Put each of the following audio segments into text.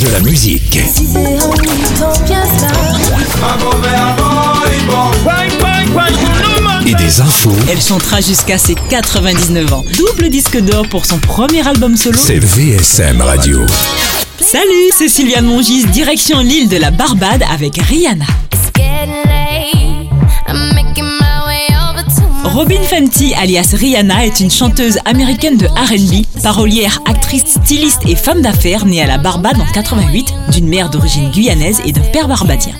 De la musique. Et des infos. Elle chantera jusqu'à ses 99 ans. Double disque d'or pour son premier album solo. C'est VSM Radio. Salut, c'est Sylviane Mongis, direction l'île de la Barbade avec Rihanna. Robin Fenty, alias Rihanna, est une chanteuse américaine de RB, parolière, actrice, styliste et femme d'affaires née à la Barbade en 88, d'une mère d'origine guyanaise et d'un père barbadien.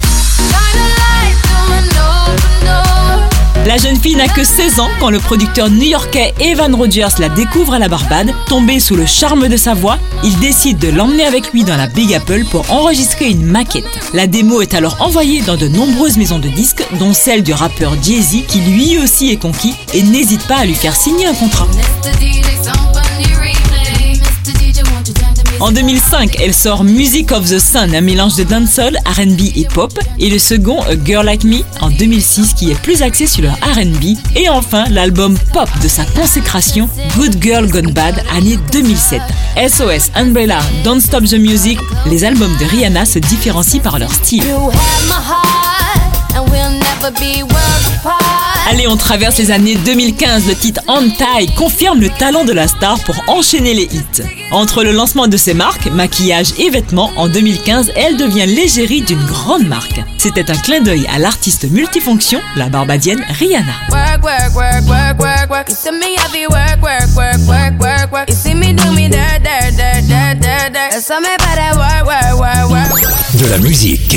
La jeune fille n'a que 16 ans quand le producteur new-yorkais Evan Rogers la découvre à la Barbade. Tombé sous le charme de sa voix, il décide de l'emmener avec lui dans la Big Apple pour enregistrer une maquette. La démo est alors envoyée dans de nombreuses maisons de disques, dont celle du rappeur Jay-Z qui lui aussi est conquis et n'hésite pas à lui faire signer un contrat. En 2005, elle sort Music of the Sun, un mélange de dancehall, R&B et pop, et le second A Girl Like Me en 2006 qui est plus axé sur le R&B, et enfin l'album pop de sa consécration Good Girl Gone Bad, année 2007. SOS, Umbrella, Don't Stop the Music, les albums de Rihanna se différencient par leur style. Allez, on traverse les années 2015. Le titre Anti confirme le talent de la star pour enchaîner les hits. Entre le lancement de ses marques, maquillage et vêtements, en 2015, elle devient l'égérie d'une grande marque. C'était un clin d'œil à l'artiste multifonction, la barbadienne Rihanna. De la musique.